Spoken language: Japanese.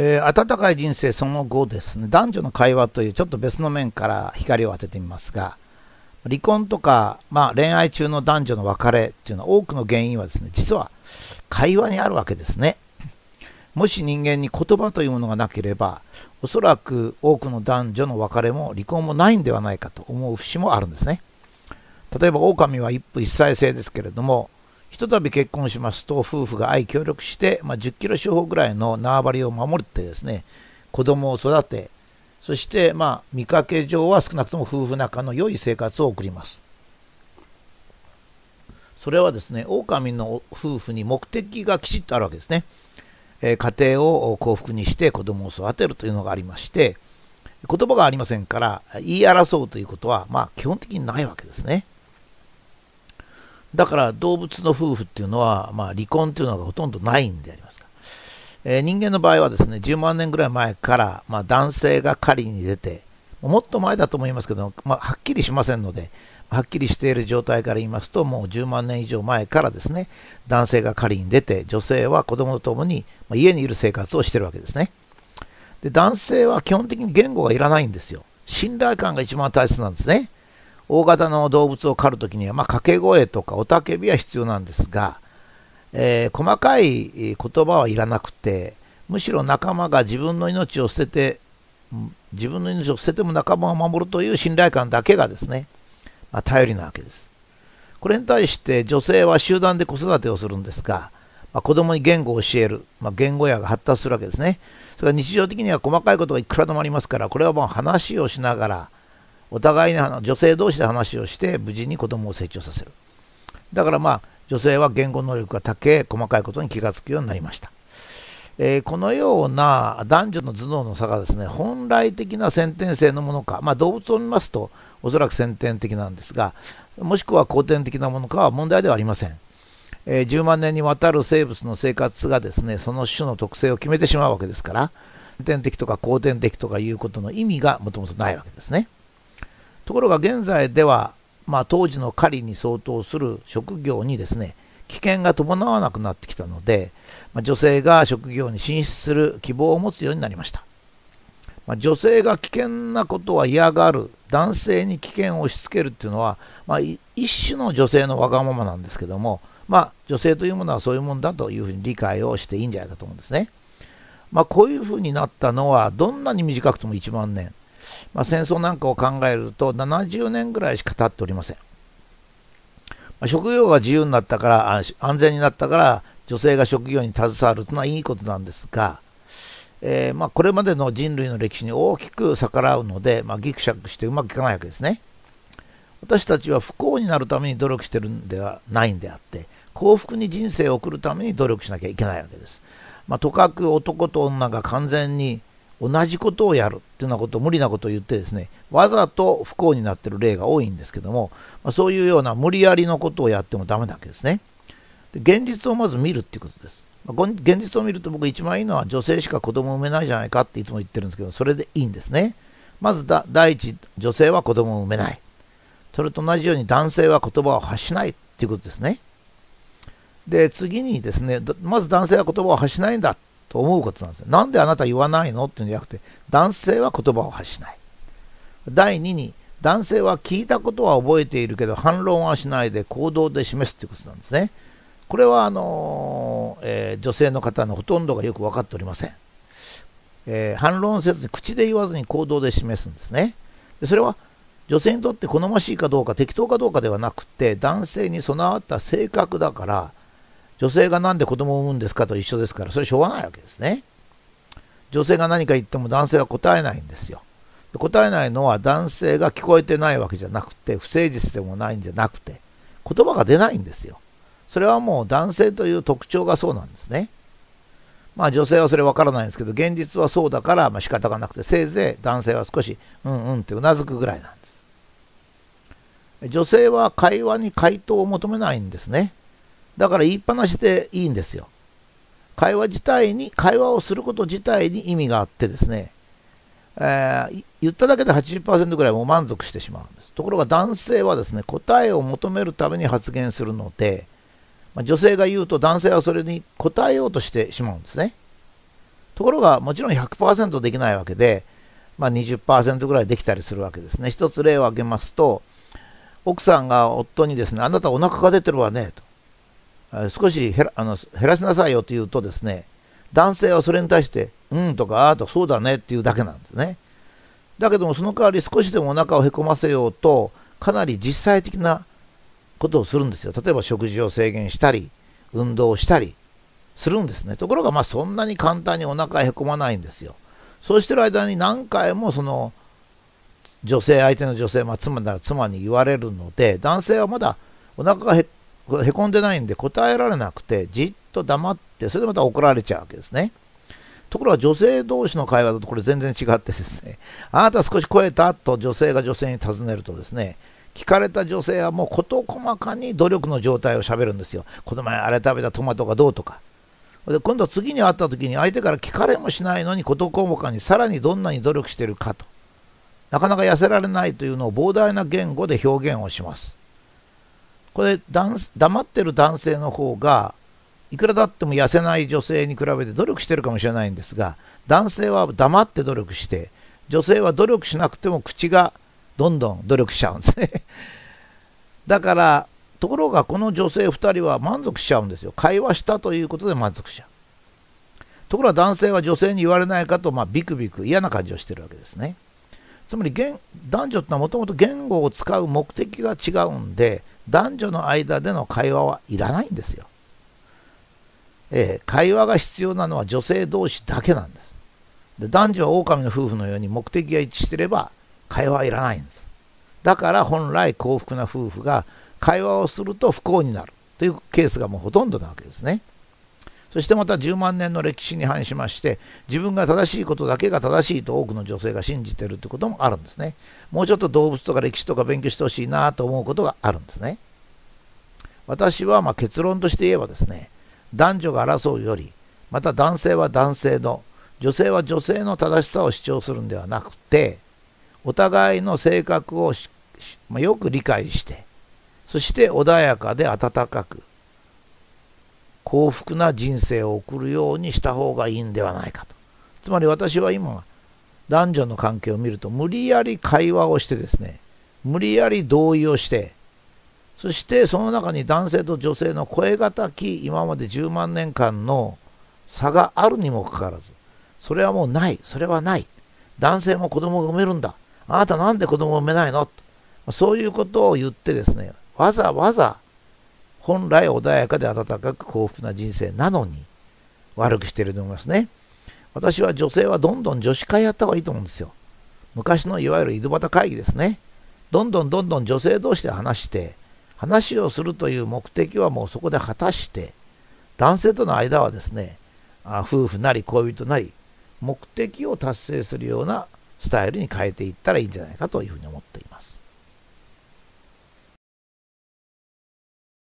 えー、温かい人生その後ですね、男女の会話というちょっと別の面から光を当ててみますが、離婚とか、まあ、恋愛中の男女の別れっていうのは多くの原因はですね、実は会話にあるわけですね。もし人間に言葉というものがなければ、おそらく多くの男女の別れも離婚もないんではないかと思う節もあるんですね。例えば狼は一夫一妻制ですけれども、ひとたび結婚しますと夫婦が愛協力して、まあ、10キロ四方ぐらいの縄張りを守ってですね子供を育てそしてまあ見かけ上は少なくとも夫婦仲の良い生活を送ります。それはですね狼の夫婦に目的がきちっとあるわけですね、えー、家庭を幸福にして子供を育てるというのがありまして言葉がありませんから言い争うということはまあ基本的にないわけですね。だから動物の夫婦っていうのは、まあ、離婚っていうのがほとんどないんであります。か、えー、人間の場合はですね10万年ぐらい前から、まあ、男性が狩りに出てもっと前だと思いますけど、まあ、はっきりしませんのではっきりしている状態から言いますともう10万年以上前からですね男性が狩りに出て女性は子供と共にまあ家にいる生活をしてるわけですね。で男性は基本的に言語がいらないんですよ。信頼感が一番大切なんですね。大型の動物を狩るときには、まあ、掛け声とか雄たけびは必要なんですが、えー、細かい言葉はいらなくて、むしろ仲間が自分の命を捨てて、自分の命を捨てても仲間を守るという信頼感だけがですね、まあ、頼りなわけです。これに対して女性は集団で子育てをするんですが、まあ、子供に言語を教える、まあ、言語やが発達するわけですね。それから日常的には細かいことがいくらでもありますから、これはもう話をしながら、お互いに女性同士で話をして無事に子供を成長させる。だからまあ女性は言語能力が高い細かいことに気がつくようになりました、えー、このような男女の頭脳の差がですね本来的な先天性のものか、まあ、動物を見ますとおそらく先天的なんですがもしくは後天的なものかは問題ではありません、えー、10万年にわたる生物の生活がですねその種の特性を決めてしまうわけですから先天的とか後天的とかいうことの意味がもともとないわけですね。ところが現在では、まあ、当時の狩りに相当する職業にですね危険が伴わなくなってきたので、まあ、女性が職業に進出する希望を持つようになりました、まあ、女性が危険なことは嫌がる男性に危険を押し付けるっていうのは、まあ、一種の女性のわがままなんですけども、まあ、女性というものはそういうもんだというふうに理解をしていいんじゃないかと思うんですね。ま、こういうふうになったのはどんなに短くても1万年まあ、戦争なんかを考えると70年ぐらいしか経っておりません。まあ、職業が自由になったから安全になったから女性が職業に携わるというのはいいことなんですが、えー、まあ、これまでの人類の歴史に大きく逆らうので、まあ、ギクシャクしてうまくいかないわけですね。私たちは不幸になるために努力してるんではないんであって幸福に人生を送るために努力しなきゃいけないわけです。まあ、とかく男と女が完全に同じことをやるっていうようなこと無理なことを言ってですねわざと不幸になってる例が多いんですけども、まあ、そういうような無理やりのことをやってもダメなわけですね。で現実をまず見るっていうことです、まあ、現実を見ると僕一番いいのは女性しか子供を産めないじゃないかっていつも言ってるんですけどそれでいいんですね。まず第一女性は子供を産めない。それと同じように男性は言葉を発しないっていうことですね。で次にですねまず男性は言葉を発しないんだと思うことなんですよ。なんであなた言わないのっていうんじゃなくて、男性は言葉を発しない。第2に、男性は聞いたことは覚えているけど、反論はしないで行動で示すということなんですね。これはあの、えー、女性の方のほとんどがよく分かっておりません。えー、反論せずに口で言わずに行動で示すんですね。でそれは女性にとって好ましいかどうか適当かどうかではなくて男性に備わった性格だから女性が何で子供を産むんですかと一緒ですから、それしょうがないわけですね。女性が何か言っても男性は答えないんですよ。答えないのは男性が聞こえてないわけじゃなくて、不誠実でもないんじゃなくて、言葉が出ないんですよ。それはもう男性という特徴がそうなんですね。まあ女性はそれわからないんですけど、現実はそうだから、まあ仕方がなくて、せいぜい男性は少し、うんうんってうなずくぐらいなんです。女性は会話に回答を求めないんですね。だから言いっぱなしでいいんですよ。会話自体に、会話をすること自体に意味があってですね、えー、言っただけで80%ぐらいも満足してしまうんです。ところが男性はですね、答えを求めるために発言するので、まあ、女性が言うと男性はそれに答えようとしてしまうんですね。ところがもちろん100%できないわけで、まあ、20%ぐらいできたりするわけですね。一つ例を挙げますと、奥さんが夫にですね、あなたお腹が出てるわね、と。少し減らあの減らしなさいよと言うとですね、男性はそれに対して、うんとか、あとそうだねっていうだけなんですね。だけどもその代わり少しでもお腹をへこませようと、かなり実際的なことをするんですよ。例えば食事を制限したり、運動をしたりするんですね。ところがまあそんなに簡単にお腹へこまないんですよ。そうしてる間に何回もその女性、相手の女性、まあ、妻なら妻に言われるので、男性はまだお腹がへへこんでないんで答えられなくて、じっと黙って、それでまた怒られちゃうわけですね。ところが女性同士の会話だとこれ全然違ってですね、あなた少し超えたと女性が女性に尋ねるとですね、聞かれた女性はもう事細かに努力の状態をしゃべるんですよ。この前あれ食べたトマトがどうとか。で今度は次に会った時に相手から聞かれもしないのに事細かにさらにどんなに努力してるかと。なかなか痩せられないというのを膨大な言語で表現をします。これ黙ってる男性の方がいくらだっても痩せない女性に比べて努力してるかもしれないんですが男性は黙って努力して女性は努力しなくても口がどんどん努力しちゃうんですね。だからところがこの女性2人は満足しちゃうんですよ。会話したということで満足しちゃう。ところが男性は女性に言われないかと、まあ、ビクビク嫌な感じをしてるわけですね。つまり男女ってのはもともと言語を使う目的が違うんで男女の間での会話はいらないんですよえー、会話が必要なのは女性同士だけなんです。で男女は狼の夫婦のように目的が一致してれば会話はいらないんです。だから本来幸福な夫婦が会話をすると不幸になるというケースがもうほとんどなわけですね。そしてまた10万年の歴史に反しまして自分が正しいことだけが正しいと多くの女性が信じているということもあるんですね。もうちょっと動物とか歴史とか勉強してほしいなと思うことがあるんですね。私はま結論として言えばですね男女が争うよりまた男性は男性の女性は女性の正しさを主張するんではなくてお互いの性格をまあ、よく理解してそして穏やかで温かく幸福な人生を送るようにした方がいいんではないかと。つまり私は今男女の関係を見ると無理やり会話をしてですね無理やり同意をしてそしてその中に男性と女性の声高き今まで10万年間の差があるにもかかわらずそれはもうないそれはない。男性も子供が産めるんだ。あなたなんで子供を産めないの？そういうことを言ってですねわざわざ本来穏やかで温かく幸福な人生なのに悪くしてると思いますね。私は女性はどんどん女子会やった方がいいと思うんですよ。昔のいわゆる井戸端会議ですね。どんどんどんどん女性同士で話して話をするという目的はもうそこで果たして男性との間はですねあ夫婦なり恋人なり目的を達成するようなスタイルに変えていったらいいんじゃないかというふうに思っています。